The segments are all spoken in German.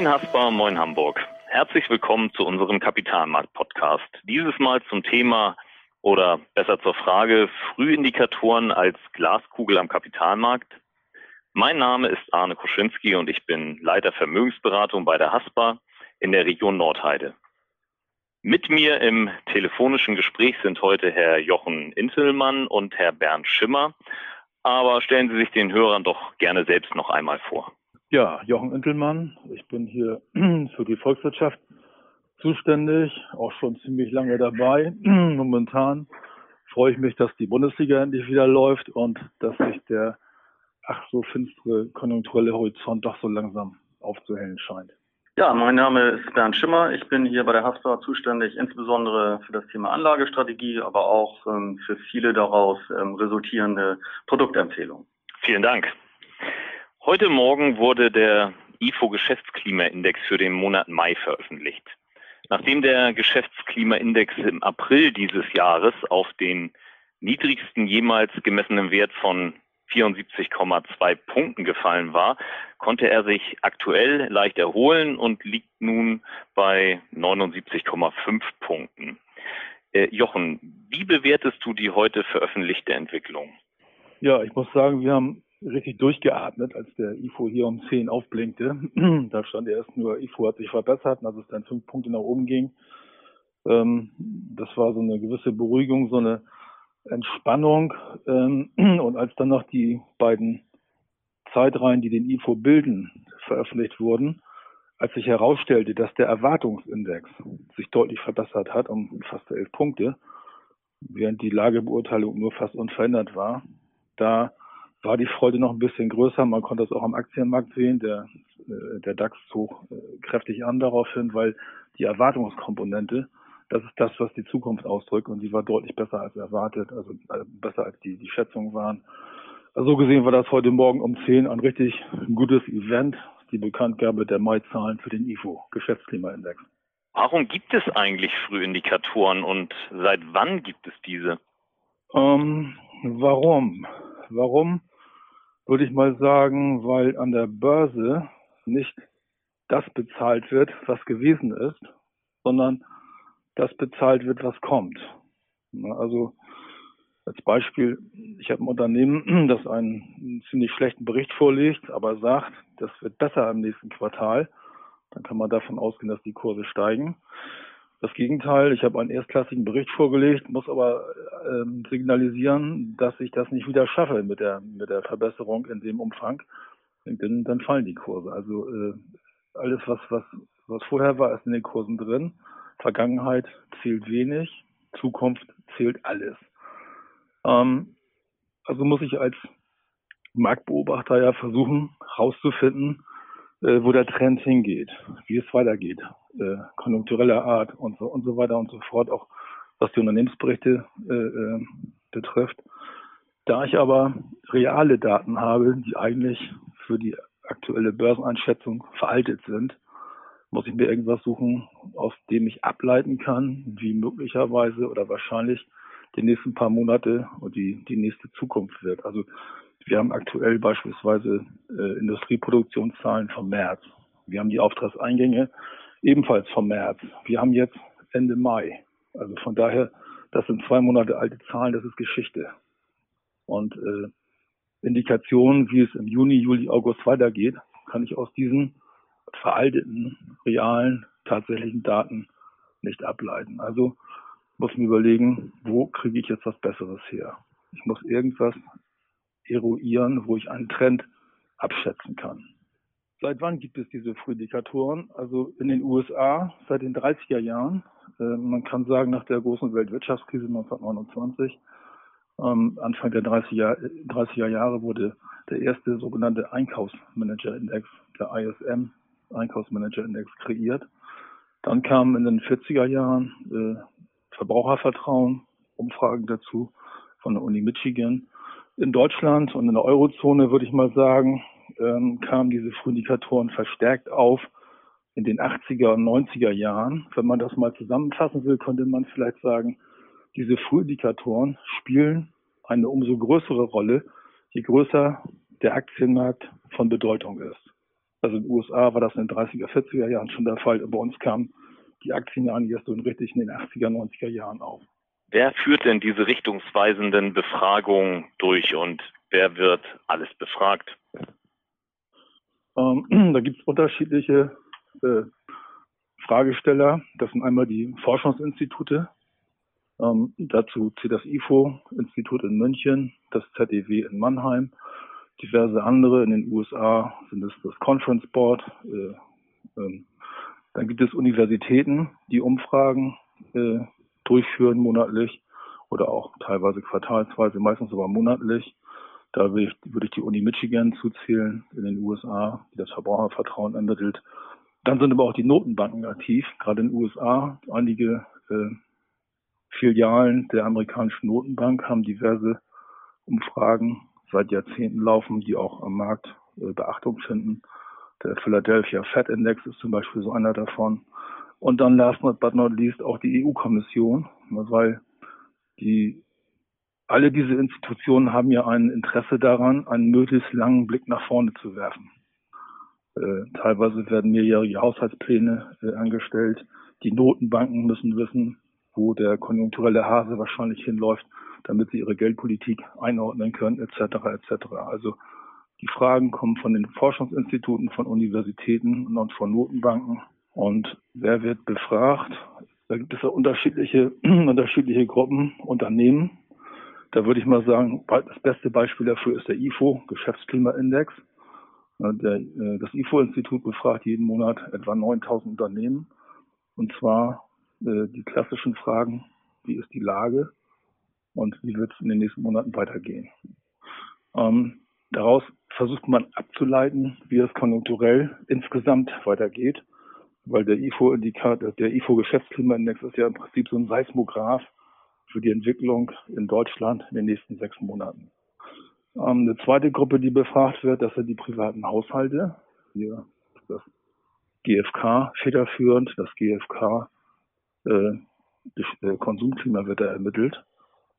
Moin Haspa, moin Hamburg. Herzlich willkommen zu unserem Kapitalmarkt-Podcast. Dieses Mal zum Thema oder besser zur Frage Frühindikatoren als Glaskugel am Kapitalmarkt. Mein Name ist Arne Koschinski und ich bin Leiter Vermögensberatung bei der Haspa in der Region Nordheide. Mit mir im telefonischen Gespräch sind heute Herr Jochen Intelmann und Herr Bernd Schimmer. Aber stellen Sie sich den Hörern doch gerne selbst noch einmal vor. Ja, Jochen Intelmann. Ich bin hier für die Volkswirtschaft zuständig, auch schon ziemlich lange dabei. Momentan freue ich mich, dass die Bundesliga endlich wieder läuft und dass sich der ach so finstere konjunkturelle Horizont doch so langsam aufzuhellen scheint. Ja, mein Name ist Bernd Schimmer. Ich bin hier bei der HASPA zuständig, insbesondere für das Thema Anlagestrategie, aber auch ähm, für viele daraus ähm, resultierende Produktempfehlungen. Vielen Dank. Heute Morgen wurde der IFO Geschäftsklimaindex für den Monat Mai veröffentlicht. Nachdem der Geschäftsklimaindex im April dieses Jahres auf den niedrigsten jemals gemessenen Wert von 74,2 Punkten gefallen war, konnte er sich aktuell leicht erholen und liegt nun bei 79,5 Punkten. Äh, Jochen, wie bewertest du die heute veröffentlichte Entwicklung? Ja, ich muss sagen, wir haben richtig durchgeatmet, als der IFO hier um 10 aufblinkte. da stand erst nur, IFO hat sich verbessert, als es dann fünf Punkte nach oben ging. Ähm, das war so eine gewisse Beruhigung, so eine Entspannung. Ähm, und als dann noch die beiden Zeitreihen, die den IFO bilden, veröffentlicht wurden, als sich herausstellte, dass der Erwartungsindex sich deutlich verbessert hat, um fast elf Punkte, während die Lagebeurteilung nur fast unverändert war, da war die Freude noch ein bisschen größer. Man konnte das auch am Aktienmarkt sehen. Der, äh, der DAX zog äh, kräftig an daraufhin, weil die Erwartungskomponente das ist das, was die Zukunft ausdrückt und die war deutlich besser als erwartet, also äh, besser als die, die Schätzungen waren. Also so gesehen war das heute Morgen um 10 ein richtig gutes Event, die Bekanntgabe der Mai-Zahlen für den IFO, Geschäftsklimaindex. Warum gibt es eigentlich Frühindikatoren und seit wann gibt es diese? Ähm, warum? Warum würde ich mal sagen, weil an der Börse nicht das bezahlt wird, was gewesen ist, sondern das bezahlt wird, was kommt. Also als Beispiel, ich habe ein Unternehmen, das einen ziemlich schlechten Bericht vorlegt, aber sagt, das wird besser im nächsten Quartal. Dann kann man davon ausgehen, dass die Kurse steigen. Das Gegenteil, ich habe einen erstklassigen Bericht vorgelegt, muss aber ähm, signalisieren, dass ich das nicht wieder schaffe mit der, mit der Verbesserung in dem Umfang. Dann, dann fallen die Kurse. Also äh, alles, was, was, was vorher war, ist in den Kursen drin. Vergangenheit zählt wenig, Zukunft zählt alles. Ähm, also muss ich als Marktbeobachter ja versuchen, herauszufinden, äh, wo der Trend hingeht, wie es weitergeht, äh, konjunktureller Art und so und so weiter und so fort, auch was die Unternehmensberichte äh, äh betrifft. Da ich aber reale Daten habe, die eigentlich für die aktuelle Börseneinschätzung veraltet sind, muss ich mir irgendwas suchen, aus dem ich ableiten kann, wie möglicherweise oder wahrscheinlich die nächsten paar Monate und die, die nächste Zukunft wird. Also wir haben aktuell beispielsweise äh, Industrieproduktionszahlen vom März. Wir haben die Auftragseingänge ebenfalls vom März. Wir haben jetzt Ende Mai. Also von daher, das sind zwei Monate alte Zahlen, das ist Geschichte. Und äh, Indikationen, wie es im Juni, Juli, August weitergeht, kann ich aus diesen veralteten, realen, tatsächlichen Daten nicht ableiten. Also muss mir überlegen, wo kriege ich jetzt was Besseres her? Ich muss irgendwas eruieren, wo ich einen Trend abschätzen kann. Seit wann gibt es diese Frühindikatoren? Also in den USA seit den 30er Jahren. Äh, man kann sagen, nach der großen Weltwirtschaftskrise 1929, ähm, Anfang der 30er, 30er Jahre wurde der erste sogenannte Einkaufsmanager-Index, der ISM, Einkaufsmanager-Index kreiert. Dann kamen in den 40er Jahren äh, Verbrauchervertrauen, Umfragen dazu von der Uni Michigan. In Deutschland und in der Eurozone würde ich mal sagen, ähm, kamen diese Frühindikatoren verstärkt auf in den 80er und 90er Jahren. Wenn man das mal zusammenfassen will, könnte man vielleicht sagen, diese Frühindikatoren spielen eine umso größere Rolle, je größer der Aktienmarkt von Bedeutung ist. Also in den USA war das in den 30er, 40er Jahren schon der Fall. Bei uns kamen die Aktien ja erst so richtig in den 80er, 90er Jahren auf. Wer führt denn diese richtungsweisenden Befragungen durch und wer wird alles befragt? Ähm, da gibt es unterschiedliche äh, Fragesteller. Das sind einmal die Forschungsinstitute. Ähm, dazu zählt das IFO-Institut in München, das ZEW in Mannheim, diverse andere. In den USA sind es das Conference Board. Äh, äh, dann gibt es Universitäten, die Umfragen äh, durchführen monatlich oder auch teilweise quartalsweise, meistens aber monatlich. Da würde ich, würde ich die Uni Michigan zuzählen in den USA, die das Verbrauchervertrauen ermittelt. Dann sind aber auch die Notenbanken aktiv, gerade in den USA. Einige äh, Filialen der amerikanischen Notenbank haben diverse Umfragen seit Jahrzehnten laufen, die auch am Markt äh, Beachtung finden. Der Philadelphia Fed Index ist zum Beispiel so einer davon. Und dann last but not least auch die EU-Kommission, weil die alle diese Institutionen haben ja ein Interesse daran, einen möglichst langen Blick nach vorne zu werfen. Äh, teilweise werden mehrjährige Haushaltspläne äh, angestellt. Die Notenbanken müssen wissen, wo der konjunkturelle Hase wahrscheinlich hinläuft, damit sie ihre Geldpolitik einordnen können, etc. etc. Also die Fragen kommen von den Forschungsinstituten, von Universitäten und von Notenbanken. Und wer wird befragt? Da gibt es ja unterschiedliche, unterschiedliche Gruppen, Unternehmen. Da würde ich mal sagen, das beste Beispiel dafür ist der IFO, Geschäftsklimaindex. Der, äh, das IFO-Institut befragt jeden Monat etwa 9000 Unternehmen. Und zwar äh, die klassischen Fragen, wie ist die Lage und wie wird es in den nächsten Monaten weitergehen. Ähm, daraus versucht man abzuleiten, wie es konjunkturell insgesamt weitergeht, weil der IFO-Indikator, der IFO-Geschäftsklimaindex ist ja im Prinzip so ein Seismograph für die Entwicklung in Deutschland in den nächsten sechs Monaten. Ähm, eine zweite Gruppe, die befragt wird, das sind die privaten Haushalte. Hier das GfK federführend. Das GfK äh, äh, Konsumklima wird da ermittelt.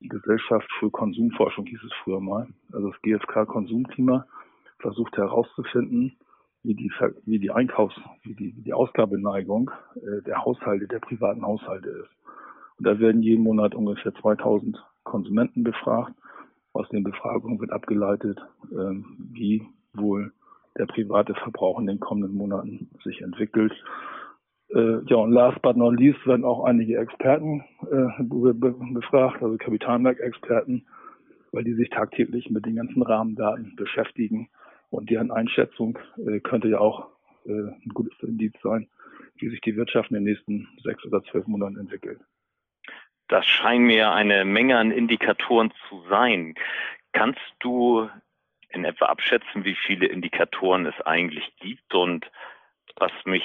Die Gesellschaft für Konsumforschung hieß es früher mal. Also das GfK Konsumklima versucht herauszufinden, wie die, wie die Einkaufs-, wie die, wie die Ausgabeneigung äh, der Haushalte, der privaten Haushalte ist. Und da werden jeden Monat ungefähr 2000 Konsumenten befragt. Aus den Befragungen wird abgeleitet, äh, wie wohl der private Verbrauch in den kommenden Monaten sich entwickelt. Äh, ja, und last but not least werden auch einige Experten äh, befragt, also Kapitalmarktexperten, weil die sich tagtäglich mit den ganzen Rahmendaten beschäftigen und deren Einschätzung äh, könnte ja auch äh, ein gutes Indiz sein, wie sich die Wirtschaft in den nächsten sechs oder zwölf Monaten entwickelt. Das scheinen mir eine Menge an Indikatoren zu sein. Kannst du in etwa abschätzen, wie viele Indikatoren es eigentlich gibt und was mich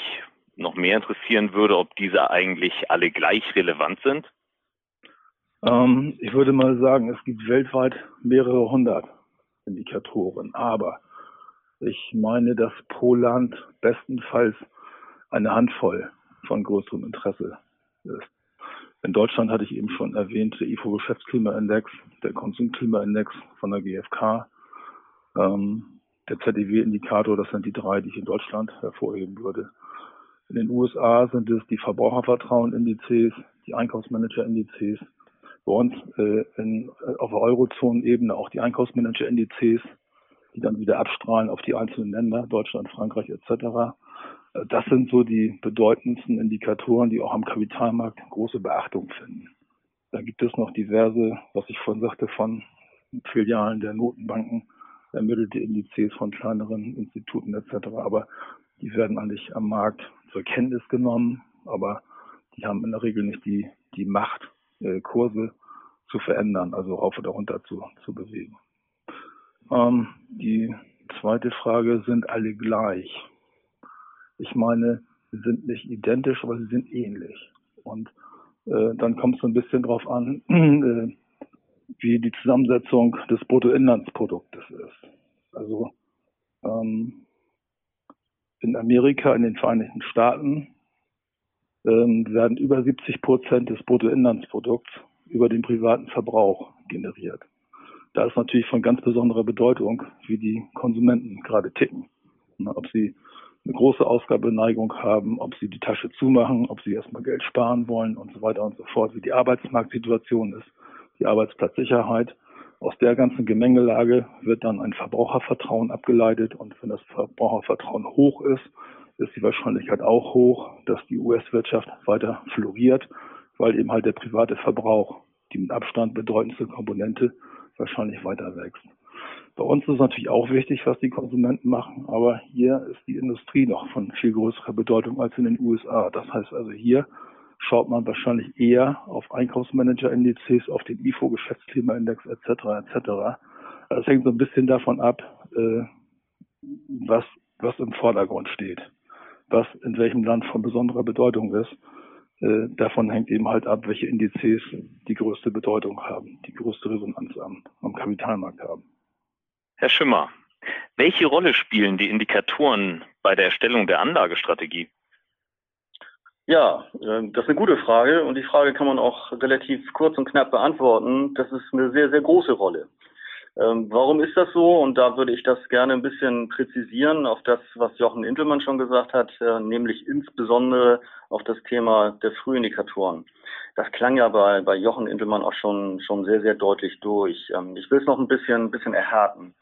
noch mehr interessieren würde, ob diese eigentlich alle gleich relevant sind? Ähm, ich würde mal sagen, es gibt weltweit mehrere hundert Indikatoren, aber ich meine, dass pro Land bestenfalls eine Handvoll von größerem Interesse ist. In Deutschland hatte ich eben schon erwähnt, der IFO-Geschäftsklimaindex, der Konsumklimaindex von der GfK, ähm, der ZDW-Indikator, das sind die drei, die ich in Deutschland hervorheben würde. In den USA sind es die Verbrauchervertrauen-Indizes, die Einkaufsmanager-Indizes. Bei uns äh, in, auf der Eurozone-Ebene auch die Einkaufsmanager-Indizes, die dann wieder abstrahlen auf die einzelnen Länder, Deutschland, Frankreich etc. Äh, das sind so die bedeutendsten Indikatoren, die auch am Kapitalmarkt große Beachtung finden. Da gibt es noch diverse, was ich vorhin sagte, von Filialen der Notenbanken, ermittelte Indizes von kleineren Instituten etc. Aber die werden eigentlich am Markt zur Kenntnis genommen, aber die haben in der Regel nicht die, die Macht, äh, Kurse zu verändern, also rauf oder runter zu, zu bewegen. Ähm, die zweite Frage, sind alle gleich? Ich meine, sie sind nicht identisch, aber sie sind ähnlich. Und äh, dann kommt es ein bisschen drauf an, äh, wie die Zusammensetzung des Bruttoinlandsproduktes ist. Also ähm, in Amerika, in den Vereinigten Staaten, ähm, werden über 70 Prozent des Bruttoinlandsprodukts über den privaten Verbrauch generiert. Da ist natürlich von ganz besonderer Bedeutung, wie die Konsumenten gerade ticken. ob sie eine große Ausgabeneigung haben, ob sie die Tasche zumachen, ob sie erstmal Geld sparen wollen und so weiter und so fort, wie die Arbeitsmarktsituation ist, die Arbeitsplatzsicherheit. Aus der ganzen Gemengelage wird dann ein Verbrauchervertrauen abgeleitet und wenn das Verbrauchervertrauen hoch ist, ist die Wahrscheinlichkeit auch hoch, dass die US-Wirtschaft weiter floriert, weil eben halt der private Verbrauch, die mit Abstand bedeutendste Komponente, wahrscheinlich weiter wächst. Bei uns ist natürlich auch wichtig, was die Konsumenten machen, aber hier ist die Industrie noch von viel größerer Bedeutung als in den USA. Das heißt also hier schaut man wahrscheinlich eher auf Einkaufsmanager-Indizes, auf den IFO-Geschäftsklimaindex etc. etc. Das hängt so ein bisschen davon ab, äh, was, was im Vordergrund steht, was in welchem Land von besonderer Bedeutung ist. Äh, davon hängt eben halt ab, welche Indizes die größte Bedeutung haben, die größte Resonanz am, am Kapitalmarkt haben. Herr Schimmer, welche Rolle spielen die Indikatoren bei der Erstellung der Anlagestrategie? Ja, ähm, das ist eine gute Frage und die Frage kann man auch relativ kurz und knapp beantworten. Das ist eine sehr, sehr große Rolle. Ähm, warum ist das so? Und da würde ich das gerne ein bisschen präzisieren auf das, was Jochen Intelmann schon gesagt hat, äh, nämlich insbesondere auf das Thema der Frühindikatoren. Das klang ja bei, bei Jochen Intelmann auch schon, schon sehr, sehr deutlich durch. Ähm, ich will es noch ein bisschen, bisschen erhärten.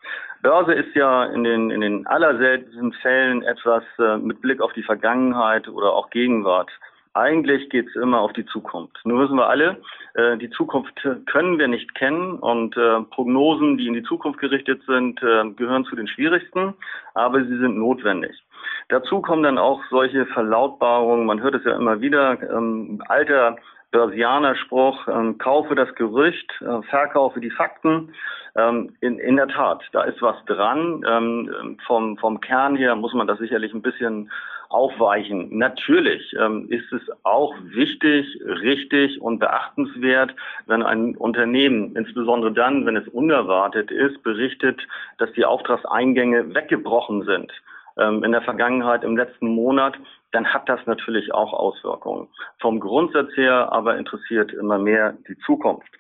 Börse ist ja in den, in den allerseltensten Fällen etwas äh, mit Blick auf die Vergangenheit oder auch Gegenwart eigentlich geht es immer auf die Zukunft. Nun wissen wir alle, äh, die Zukunft können wir nicht kennen und äh, Prognosen, die in die Zukunft gerichtet sind, äh, gehören zu den schwierigsten, aber sie sind notwendig. Dazu kommen dann auch solche Verlautbarungen, man hört es ja immer wieder, ähm, alter Börsianer-Spruch, ähm, kaufe das Gerücht, äh, verkaufe die Fakten. Ähm, in, in der Tat, da ist was dran. Ähm, vom, vom Kern her muss man das sicherlich ein bisschen aufweichen. Natürlich ähm, ist es auch wichtig, richtig und beachtenswert, wenn ein Unternehmen, insbesondere dann, wenn es unerwartet ist, berichtet, dass die Auftragseingänge weggebrochen sind ähm, in der Vergangenheit, im letzten Monat, dann hat das natürlich auch Auswirkungen. Vom Grundsatz her aber interessiert immer mehr die Zukunft.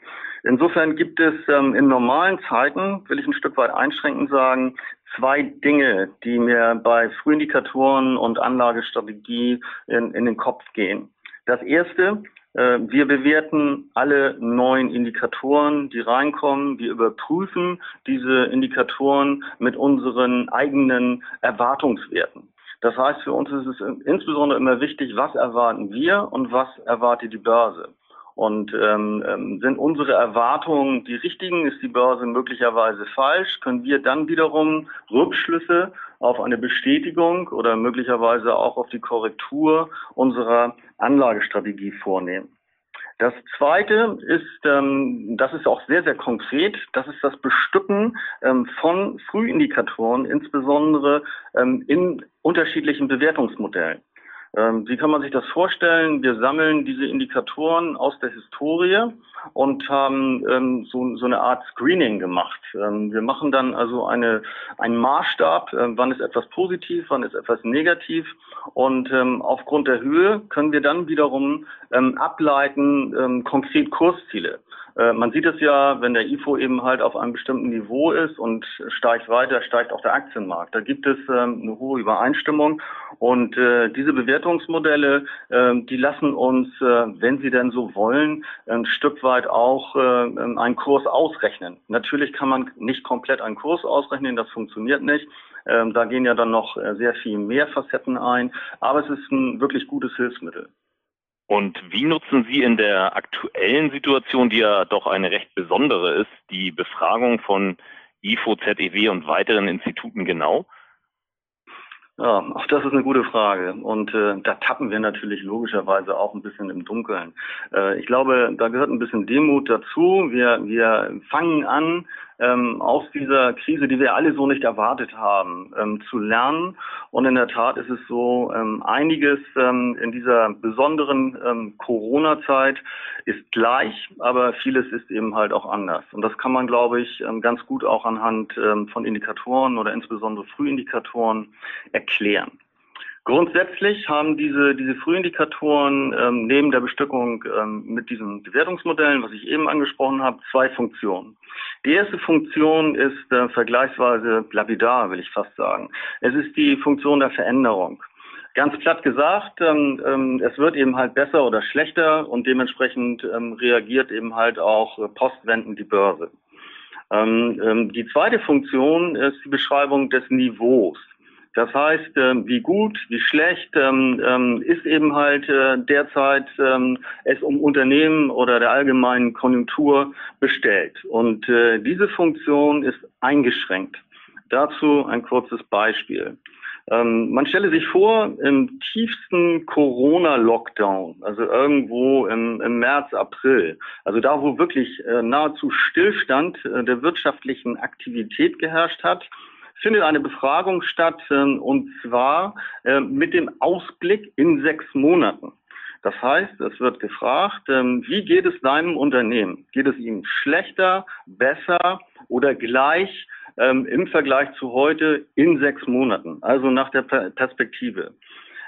Insofern gibt es ähm, in normalen Zeiten, will ich ein Stück weit einschränkend sagen, zwei Dinge, die mir bei Frühindikatoren und Anlagestrategie in, in den Kopf gehen. Das erste, äh, wir bewerten alle neuen Indikatoren, die reinkommen. Wir überprüfen diese Indikatoren mit unseren eigenen Erwartungswerten. Das heißt, für uns ist es insbesondere immer wichtig, was erwarten wir und was erwartet die Börse. Und ähm, ähm, sind unsere Erwartungen die richtigen? Ist die Börse möglicherweise falsch? Können wir dann wiederum Rückschlüsse auf eine Bestätigung oder möglicherweise auch auf die Korrektur unserer Anlagestrategie vornehmen? Das zweite ist, ähm, das ist auch sehr, sehr konkret, das ist das Bestücken ähm, von Frühindikatoren, insbesondere ähm, in unterschiedlichen Bewertungsmodellen. Ähm, wie kann man sich das vorstellen? Wir sammeln diese Indikatoren aus der Historie und haben ähm, so, so eine Art Screening gemacht. Ähm, wir machen dann also eine, einen Maßstab, äh, wann ist etwas positiv, wann ist etwas negativ und ähm, aufgrund der Höhe können wir dann wiederum ähm, ableiten ähm, konkret Kursziele. Äh, man sieht es ja, wenn der IFO eben halt auf einem bestimmten Niveau ist und steigt weiter, steigt auch der Aktienmarkt. Da gibt es ähm, eine hohe Übereinstimmung und äh, diese Bewertungsmodelle, äh, die lassen uns, äh, wenn sie denn so wollen, ein Stück weit auch äh, einen Kurs ausrechnen. Natürlich kann man nicht komplett einen Kurs ausrechnen, das funktioniert nicht. Ähm, da gehen ja dann noch sehr viel mehr Facetten ein, aber es ist ein wirklich gutes Hilfsmittel. Und wie nutzen Sie in der aktuellen Situation, die ja doch eine recht besondere ist, die Befragung von IFO, ZEW und weiteren Instituten genau? Ja, auch das ist eine gute Frage. Und äh, da tappen wir natürlich logischerweise auch ein bisschen im Dunkeln. Äh, ich glaube, da gehört ein bisschen Demut dazu. Wir, wir fangen an, ähm, aus dieser Krise, die wir alle so nicht erwartet haben, ähm, zu lernen. Und in der Tat ist es so, ähm, einiges ähm, in dieser besonderen ähm, Corona-Zeit ist gleich, aber vieles ist eben halt auch anders. Und das kann man, glaube ich, ähm, ganz gut auch anhand ähm, von Indikatoren oder insbesondere Frühindikatoren erklären. Grundsätzlich haben diese, diese Frühindikatoren ähm, neben der Bestückung ähm, mit diesen Bewertungsmodellen, was ich eben angesprochen habe, zwei Funktionen. Die erste Funktion ist äh, vergleichsweise lapidar, will ich fast sagen. Es ist die Funktion der Veränderung. Ganz platt gesagt, ähm, ähm, es wird eben halt besser oder schlechter und dementsprechend ähm, reagiert eben halt auch äh, postwendend die Börse. Ähm, ähm, die zweite Funktion ist die Beschreibung des Niveaus. Das heißt, äh, wie gut, wie schlecht ähm, ähm, ist eben halt äh, derzeit ähm, es um Unternehmen oder der allgemeinen Konjunktur bestellt. Und äh, diese Funktion ist eingeschränkt. Dazu ein kurzes Beispiel. Ähm, man stelle sich vor, im tiefsten Corona-Lockdown, also irgendwo im, im, März, April, also da, wo wirklich äh, nahezu Stillstand der wirtschaftlichen Aktivität geherrscht hat, findet eine Befragung statt, äh, und zwar äh, mit dem Ausblick in sechs Monaten. Das heißt, es wird gefragt, ähm, wie geht es deinem Unternehmen? Geht es ihm schlechter, besser oder gleich ähm, im Vergleich zu heute in sechs Monaten? Also nach der Perspektive.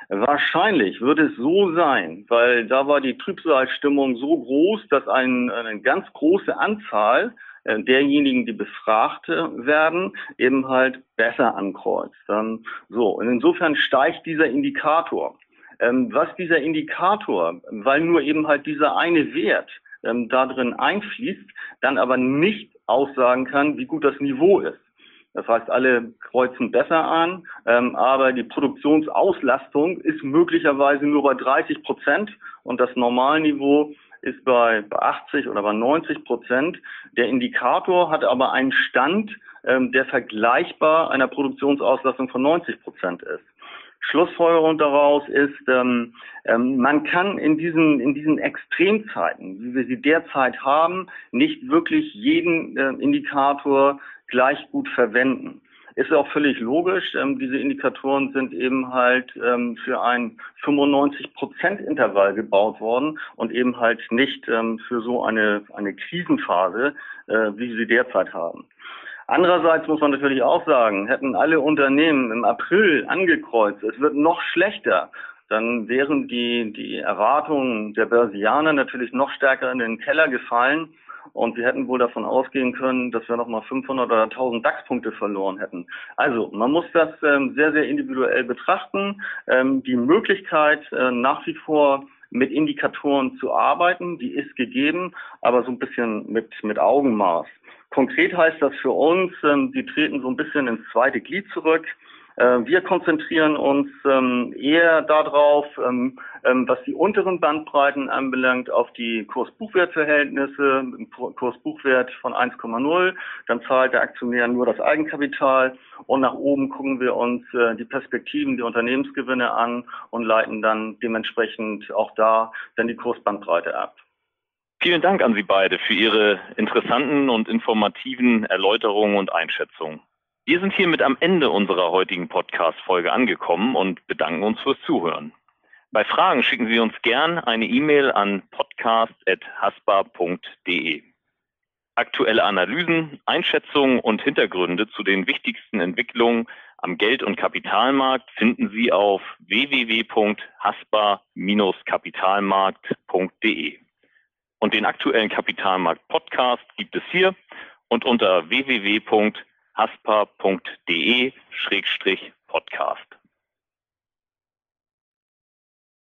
Wahrscheinlich wird es so sein, weil da war die Trübsalstimmung so groß, dass ein, eine ganz große Anzahl derjenigen, die befragt werden, eben halt besser ankreuzt. Ähm, so, und insofern steigt dieser Indikator. Ähm, was dieser Indikator, weil nur eben halt dieser eine Wert ähm, da drin einfließt, dann aber nicht aussagen kann, wie gut das Niveau ist. Das heißt, alle kreuzen besser an, ähm, aber die Produktionsauslastung ist möglicherweise nur bei 30 Prozent und das Normalniveau ist bei, bei 80 oder bei 90 Prozent. Der Indikator hat aber einen Stand, ähm, der vergleichbar einer Produktionsauslastung von 90 Prozent ist. Schlussfolgerung daraus ist, ähm, ähm, man kann in diesen, in diesen Extremzeiten, wie wir sie derzeit haben, nicht wirklich jeden äh, Indikator gleich gut verwenden. Ist auch völlig logisch. Ähm, diese Indikatoren sind eben halt ähm, für ein 95-Prozent-Intervall gebaut worden und eben halt nicht ähm, für so eine, eine Krisenphase, äh, wie sie derzeit haben. Andererseits muss man natürlich auch sagen, hätten alle Unternehmen im April angekreuzt, es wird noch schlechter, dann wären die, die Erwartungen der Börsianer natürlich noch stärker in den Keller gefallen und wir hätten wohl davon ausgehen können, dass wir nochmal 500 oder 1000 DAX-Punkte verloren hätten. Also man muss das ähm, sehr, sehr individuell betrachten. Ähm, die Möglichkeit äh, nach wie vor mit Indikatoren zu arbeiten, die ist gegeben, aber so ein bisschen mit, mit Augenmaß. Konkret heißt das für uns, ähm, die treten so ein bisschen ins zweite Glied zurück. Äh, wir konzentrieren uns ähm, eher darauf, ähm, ähm, was die unteren Bandbreiten anbelangt, auf die Kurs-Buchwert-Verhältnisse, Kurs-Buchwert von 1,0. Dann zahlt der Aktionär nur das Eigenkapital und nach oben gucken wir uns äh, die Perspektiven, die Unternehmensgewinne an und leiten dann dementsprechend auch da dann die Kursbandbreite ab. Vielen Dank an Sie beide für Ihre interessanten und informativen Erläuterungen und Einschätzungen. Wir sind hiermit am Ende unserer heutigen Podcast-Folge angekommen und bedanken uns fürs Zuhören. Bei Fragen schicken Sie uns gern eine E-Mail an podcast.haspa.de. Aktuelle Analysen, Einschätzungen und Hintergründe zu den wichtigsten Entwicklungen am Geld- und Kapitalmarkt finden Sie auf www.haspa-kapitalmarkt.de. Und den aktuellen Kapitalmarkt-Podcast gibt es hier und unter www.haspa.de haspa.de-podcast.